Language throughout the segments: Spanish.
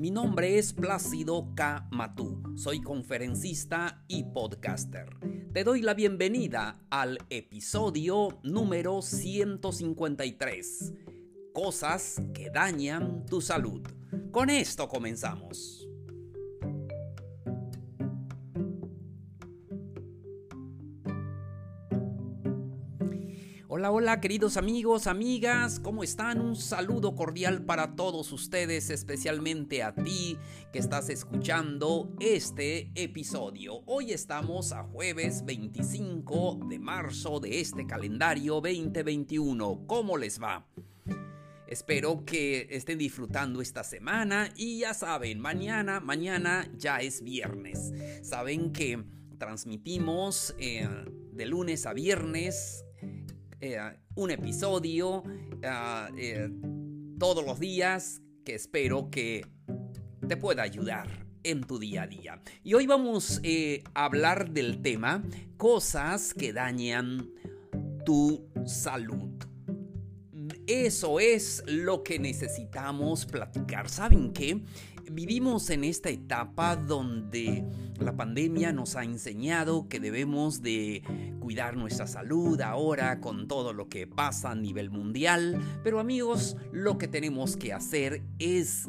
Mi nombre es Plácido K. Matú. Soy conferencista y podcaster. Te doy la bienvenida al episodio número 153. Cosas que dañan tu salud. Con esto comenzamos. Hola, hola queridos amigos, amigas, ¿cómo están? Un saludo cordial para todos ustedes, especialmente a ti que estás escuchando este episodio. Hoy estamos a jueves 25 de marzo de este calendario 2021. ¿Cómo les va? Espero que estén disfrutando esta semana y ya saben, mañana, mañana ya es viernes. Saben que transmitimos eh, de lunes a viernes eh, un episodio ah, eh, todos los días que espero que te pueda ayudar en tu día a día. Y hoy vamos eh, a hablar del tema cosas que dañan tu salud. Eso es lo que necesitamos platicar. ¿Saben qué? Vivimos en esta etapa donde la pandemia nos ha enseñado que debemos de cuidar nuestra salud ahora con todo lo que pasa a nivel mundial, pero amigos, lo que tenemos que hacer es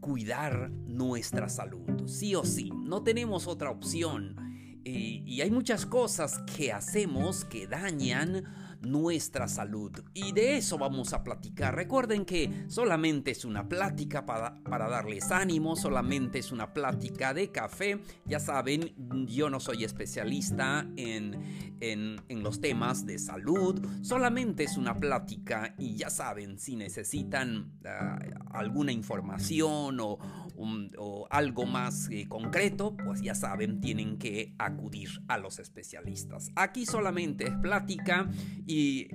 cuidar nuestra salud, sí o sí, no tenemos otra opción. Eh, y hay muchas cosas que hacemos que dañan nuestra salud. Y de eso vamos a platicar. Recuerden que solamente es una plática para, para darles ánimo, solamente es una plática de café. Ya saben, yo no soy especialista en, en, en los temas de salud, solamente es una plática y ya saben, si necesitan ah, alguna información o, o algo más eh, concreto, pues ya saben, tienen que acudir a los especialistas. Aquí solamente es plática y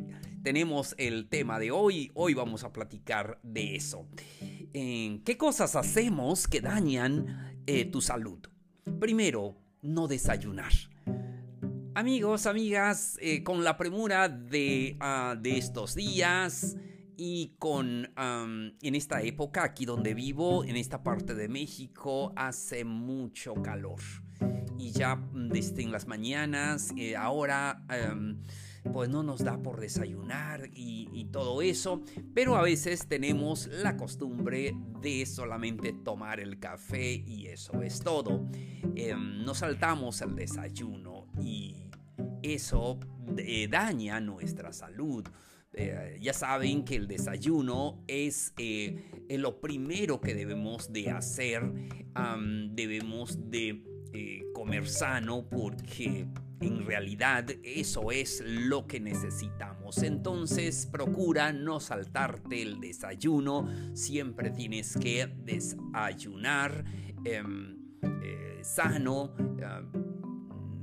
tenemos el tema de hoy. Hoy vamos a platicar de eso. ¿Qué cosas hacemos que dañan eh, tu salud? Primero, no desayunar. Amigos, amigas, eh, con la premura de, ah, de estos días, y con en esta época aquí donde vivo, en esta parte de México, hace mucho calor. Y ya desde en las mañanas, eh, ahora pues no nos da por desayunar y, todo eso, pero a veces tenemos la costumbre de solamente tomar el café y eso es todo. Em, nos saltamos el desayuno y eso eh, daña nuestra salud. Eh, ya saben que el desayuno es eh, lo primero que debemos de hacer. debemos de eh, comer sano porque en realidad eso es lo que necesitamos. Entonces procura no saltarte el desayuno. Siempre tienes que desayunar em, sano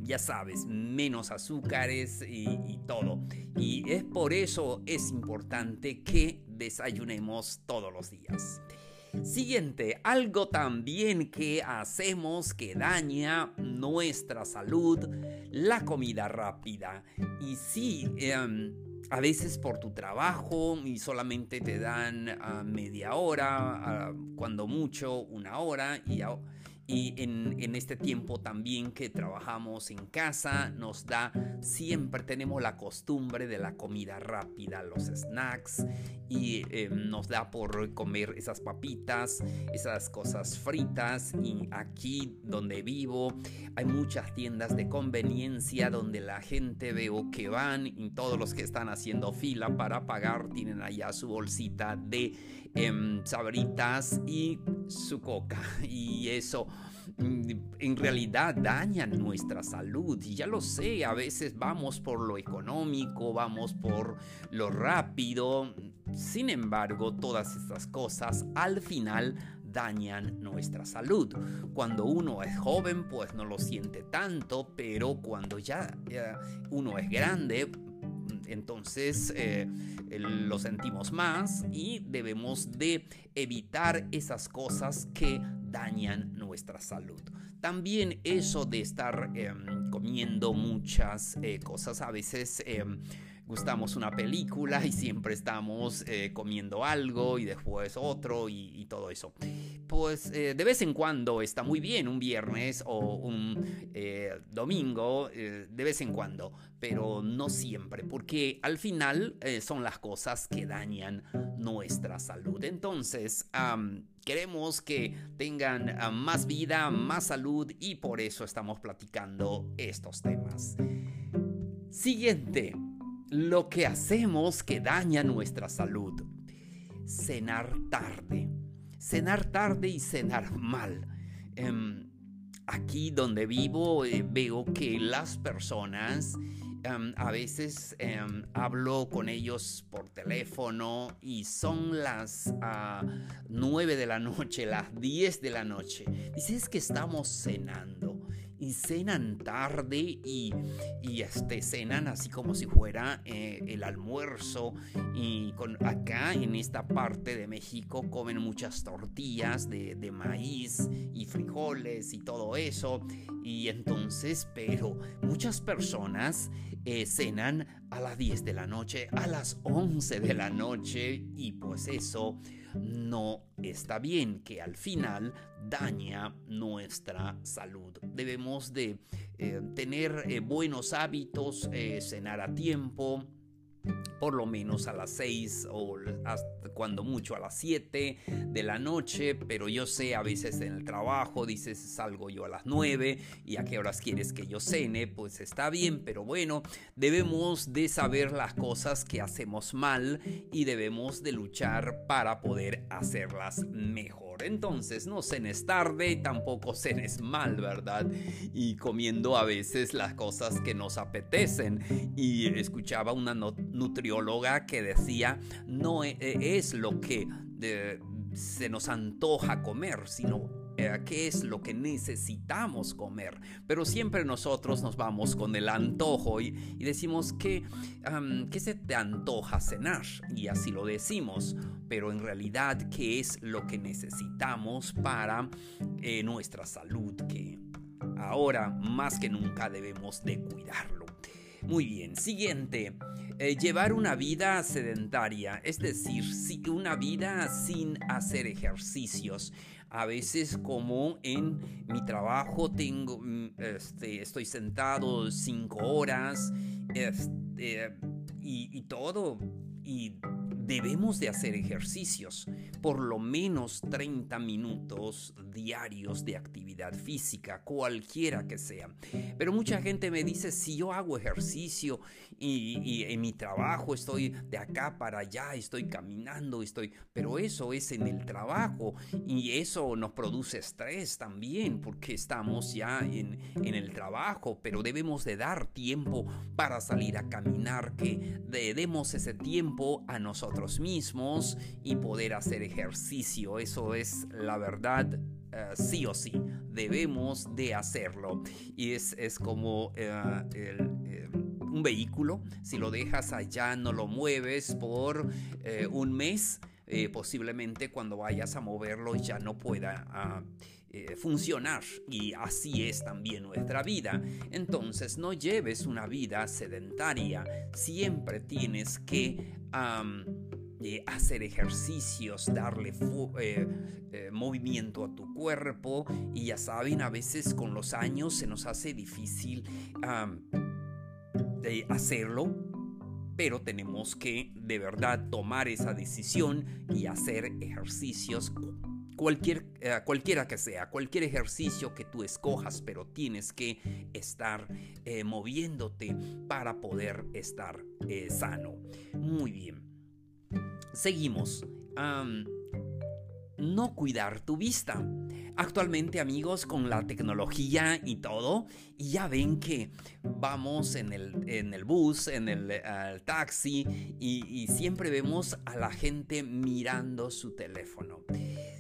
ya sabes, menos azúcares y, todo. Y es por eso es importante que desayunemos todos los días. Siguiente, algo también que hacemos que daña nuestra salud, la comida rápida. Y sí, em, a veces por tu trabajo y solamente te dan ah, media hora, ah, cuando mucho una hora y y en, este tiempo también que trabajamos en casa nos da, siempre tenemos la costumbre de la comida rápida, los snacks y eh, nos da por comer esas papitas, esas cosas fritas y aquí donde vivo hay muchas tiendas de conveniencia donde la gente veo que van y todos los que están haciendo fila para pagar tienen allá su bolsita de em, sabritas y su coca. Y eso mm, en realidad dañan nuestra salud. Y ya lo sé, a veces vamos por lo económico, vamos por lo rápido, sin embargo todas estas cosas al final dañan nuestra salud. Cuando uno es joven, pues no lo siente tanto, pero cuando ya uno es grande, entonces eh, lo sentimos más y debemos de evitar esas cosas que dañan nuestra salud. También eso de estar em, comiendo muchas eh, cosas, a veces em, gustamos una película y siempre estamos eh, comiendo algo y después otro y, todo eso. Pues eh, de vez en cuando está muy bien un viernes o un eh, domingo, de vez en cuando, pero no siempre, porque al final son las cosas que dañan nuestra salud. Entonces, queremos que tengan más vida, más salud y por eso estamos platicando estos temas. Siguiente lo que hacemos que daña nuestra salud. Cenar tarde. Cenar tarde y cenar mal. Em, aquí donde vivo eh, veo que las personas em, a veces em, hablo con ellos por teléfono y son las 9 ah, de la noche, las 10 de la noche. Dices que estamos cenando y cenan tarde y, y este, cenan así como si fuera eh, el almuerzo. Y con, acá en esta parte de México comen muchas tortillas de, de maíz y frijoles y todo eso. Y entonces pero muchas personas eh, cenan a las 10 de la noche, a las 11 de la noche y pues eso no está bien, que al final daña nuestra salud. Debemos de eh, tener eh, buenos hábitos, cenar a tiempo, por lo menos a las 6 o hasta cuando mucho a las 7 de la noche, pero yo sé a veces en el trabajo dices salgo yo a las 9 y a qué horas quieres que yo cene, pues está bien, pero bueno, debemos de saber las cosas que hacemos mal y debemos de luchar para poder hacerlas mejor. Entonces no cenes tarde, tampoco cenes mal, ¿verdad? Y comiendo a veces las cosas que nos apetecen. Y escuchaba una nutrióloga que decía, no e-, e-, es lo que eh, se nos antoja comer, sino qué es lo que necesitamos comer. Pero siempre nosotros nos vamos con el antojo y, decimos que, ¿qué se te antoja cenar? Y así lo decimos. Pero en realidad, ¿qué es lo que necesitamos para eh, nuestra salud? Que ahora más que nunca debemos de cuidarlo. Muy bien, siguiente. Eh, llevar una vida sedentaria, es decir, una vida sin hacer ejercicios a veces como en mi trabajo tengo, mm, este, estoy sentado cinco horas este, y, y todo y debemos de hacer ejercicios, por lo menos 30 minutos diarios de actividad física, cualquiera que sea. Pero mucha gente me dice, si yo hago ejercicio y, en mi trabajo estoy de acá para allá, estoy caminando, estoy... Pero eso es en el trabajo y eso nos produce estrés también porque estamos ya en, en el trabajo, pero debemos de dar tiempo para salir a caminar, que demos ese tiempo a nosotros mismos y poder hacer ejercicio. Eso es la verdad. Eh, sí o sí, debemos de hacerlo. Y es, es como eh, eh, un vehículo, si lo dejas allá, no lo mueves por un mes, posiblemente cuando vayas a moverlo ya no pueda... Ah, funcionar y así es también nuestra vida. Entonces no lleves una vida sedentaria, siempre tienes que hacer ejercicios, darle eh, eh, movimiento a tu cuerpo y ya saben, a veces con los años se nos hace difícil de hacerlo, pero tenemos que de verdad tomar esa decisión y hacer ejercicios cualquier, eh, cualquiera que sea, cualquier ejercicio que tú escojas, pero tienes que estar moviéndote para poder estar sano. Muy bien. Seguimos. no cuidar tu vista. actualmente amigos con la tecnología y todo, y ya ven que vamos en el, en el bus, en el, taxi, y, siempre vemos a la gente mirando su teléfono.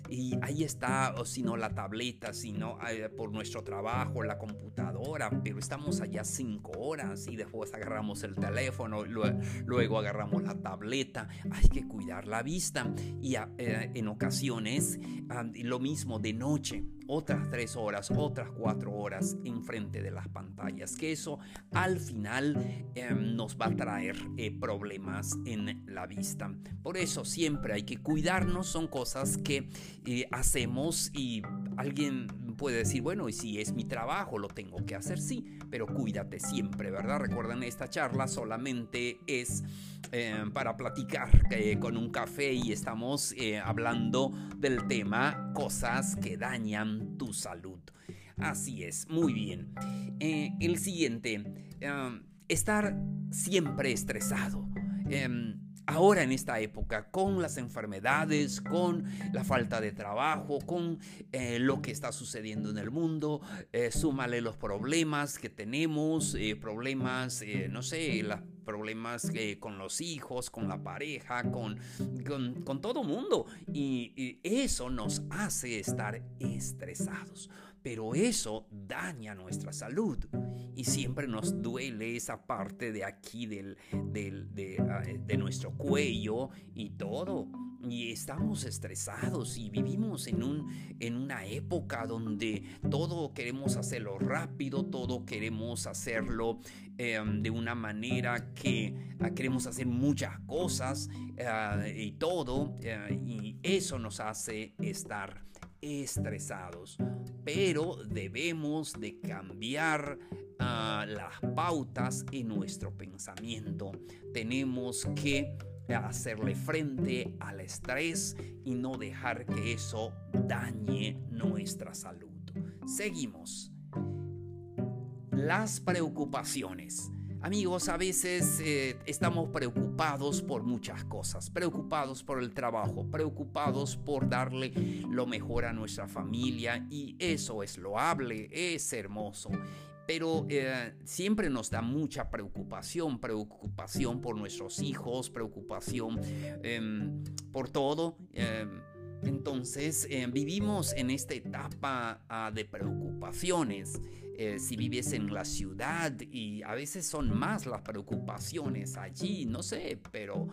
Y ahí está, o si no la tableta, si no eh, por nuestro trabajo, la computadora, pero estamos allá cinco horas y después agarramos el teléfono, luego, agarramos la tableta. Hay que cuidar la vista y eh, en ocasiones ah, lo mismo de noche otras tres horas, otras cuatro horas enfrente de las pantallas, que eso al final em, nos va a traer eh, problemas en la vista. Por eso siempre hay que cuidarnos, son cosas que eh, hacemos y alguien puede decir, bueno, y si es mi trabajo, lo tengo que hacer, sí, pero cuídate siempre, ¿verdad? Recuerden, esta charla solamente es eh, para platicar eh, con un café y estamos eh, hablando del tema cosas que dañan tu salud. Así es, muy bien. el siguiente, estar siempre estresado. Em, ahora en esta época, con las enfermedades, con la falta de trabajo, con eh, lo que está sucediendo en el mundo, eh, súmale los problemas que tenemos, eh, problemas, no sé, los problemas con los hijos, con la pareja, con, con, todo mundo. y eso nos hace estar estresados pero eso daña nuestra salud y siempre nos duele esa parte de aquí del, ah, de, nuestro cuello y todo. Y estamos estresados y vivimos en, un, en una época donde todo queremos hacerlo rápido, todo queremos hacerlo em, de una manera que ah, queremos hacer muchas cosas ah, y todo. Eh, y eso nos hace estar estresados, pero debemos de cambiar ah, las pautas en nuestro pensamiento. Tenemos que hacerle frente al estrés y no dejar que eso dañe nuestra salud. Seguimos. Las preocupaciones. Amigos, a veces eh, estamos preocupados por muchas cosas, preocupados por el trabajo, preocupados por darle lo mejor a nuestra familia y eso es loable, es hermoso. Pero eh, siempre nos da mucha preocupación, preocupación por nuestros hijos, preocupación em, por todo. Em, entonces eh, vivimos en esta etapa ah, de preocupaciones. Eh, si vives en la ciudad y a veces son más las preocupaciones allí, no sé, pero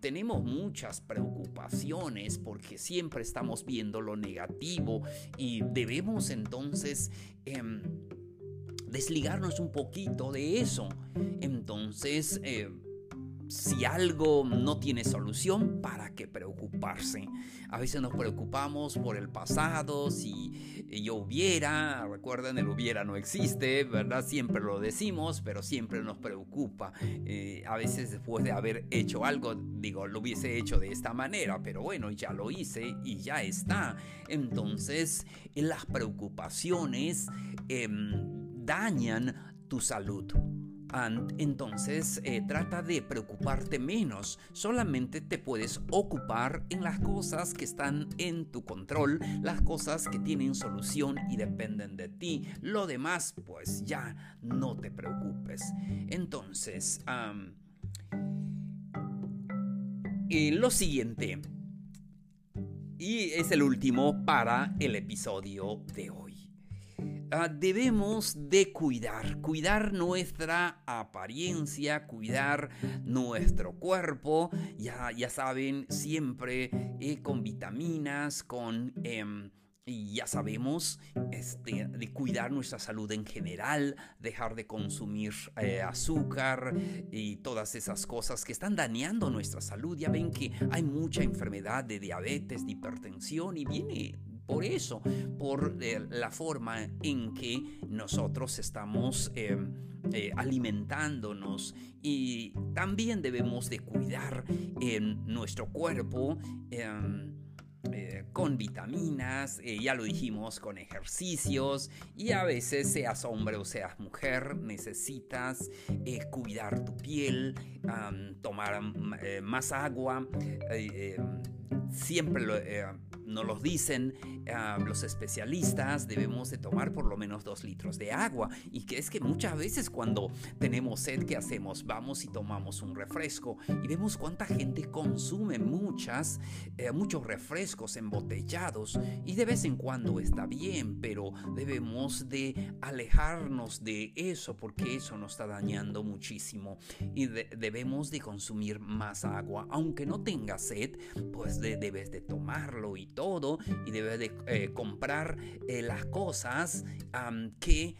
tenemos muchas preocupaciones porque siempre estamos viendo lo negativo y debemos entonces em, desligarnos un poquito de eso. Entonces, eh, si algo no tiene solución, ¿para qué preocuparse? A veces nos preocupamos por el pasado, si yo hubiera, recuerden, el hubiera no existe, ¿verdad? Siempre lo decimos, pero siempre nos preocupa. Eh, a veces después de haber hecho algo, digo, lo hubiese hecho de esta manera, pero bueno, ya lo hice y ya está. Entonces, las preocupaciones em, dañan tu salud entonces eh, trata de preocuparte menos, solamente te puedes ocupar en las cosas que están en tu control, las cosas que tienen solución y dependen de ti, lo demás pues ya no te preocupes. Entonces, lo siguiente, y es el último para el episodio de hoy. Ah, debemos de cuidar, cuidar nuestra apariencia, cuidar nuestro cuerpo, ya, ya saben, siempre eh, con vitaminas, con... Em, ya sabemos este, de cuidar nuestra salud en general, dejar de consumir eh, azúcar y todas esas cosas que están dañando nuestra salud. Ya ven que hay mucha enfermedad de diabetes, de hipertensión y viene por eso, por eh, la forma en que nosotros estamos eh, eh, alimentándonos y también debemos de cuidar en nuestro cuerpo. con vitaminas, ya lo dijimos, con ejercicios y a veces seas hombre o seas mujer, necesitas cuidar tu piel, tomar más agua, siempre lo, eh, nos lo dicen ah, los especialistas, debemos de tomar por lo menos dos litros de agua. Y que es que muchas veces cuando tenemos sed, ¿qué hacemos? Vamos y tomamos un refresco y vemos cuánta gente consume muchas, eh, muchos refrescos embotellados. Y de vez en cuando está bien, pero debemos de alejarnos de eso porque eso nos está dañando muchísimo. Y debemos de consumir más agua. Aunque no tenga sed, pues debes de tomarlo y todo y debes de eh, comprar eh, las cosas que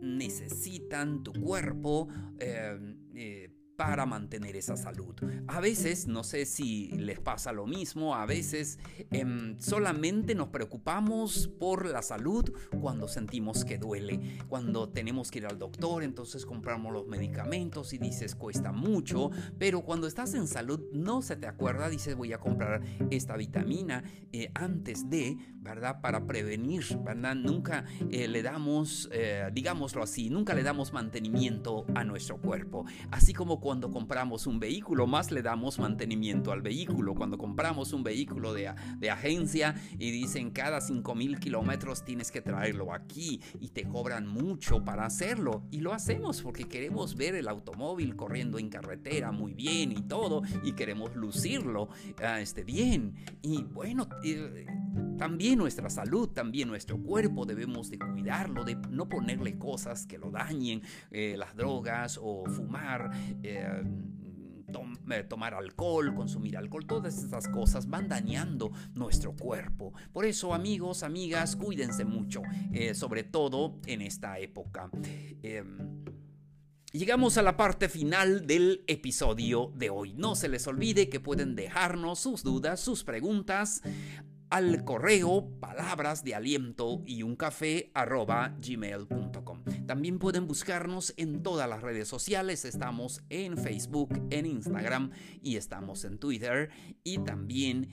necesitan tu cuerpo em, eh, para mantener esa salud. A veces, no sé si les pasa lo mismo, a veces em, solamente nos preocupamos por la salud cuando sentimos que duele, cuando tenemos que ir al doctor, entonces compramos los medicamentos y dices cuesta mucho, pero cuando estás en salud no se te acuerda, dices voy a comprar esta vitamina eh, antes de, ¿verdad? Para prevenir, ¿verdad? Nunca eh, le damos, eh, digámoslo así, nunca le damos mantenimiento a nuestro cuerpo, así como cuando compramos un vehículo, más le damos mantenimiento al vehículo. Cuando compramos un vehículo de, de agencia y dicen cada 5000 kilómetros tienes que traerlo aquí y te cobran mucho para hacerlo. Y lo hacemos porque queremos ver el automóvil corriendo en carretera muy bien y todo y queremos lucirlo uh, este, bien. Y bueno, eh, también nuestra salud, también nuestro cuerpo debemos de cuidarlo, de no ponerle cosas que lo dañen, eh, las drogas o fumar. Eh, eh, tomar alcohol, consumir alcohol, todas estas cosas van dañando nuestro cuerpo. Por eso, amigos, amigas, cuídense mucho, sobre todo en esta época. Em, llegamos a la parte final del episodio de hoy. No se les olvide que pueden dejarnos sus dudas, sus preguntas al correo palabras de aliento y un café arroba gmail.com. También pueden buscarnos en todas las redes sociales. Estamos en Facebook, en Instagram y estamos en Twitter. Y también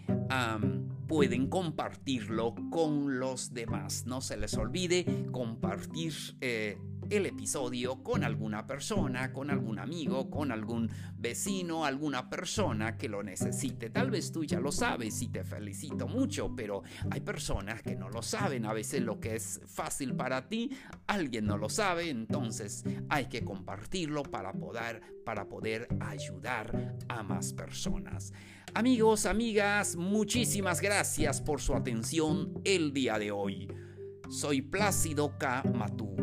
pueden compartirlo con los demás. No se les olvide compartir. Eh, el episodio con alguna persona, con algún amigo, con algún vecino, alguna persona que lo necesite. Tal vez tú ya lo sabes y te felicito mucho, pero hay personas que no lo saben. A veces lo que es fácil para ti, alguien no lo sabe, entonces hay que compartirlo para poder, para poder ayudar a más personas. Amigos, amigas, muchísimas gracias por su atención el día de hoy. Soy Plácido K. Matú.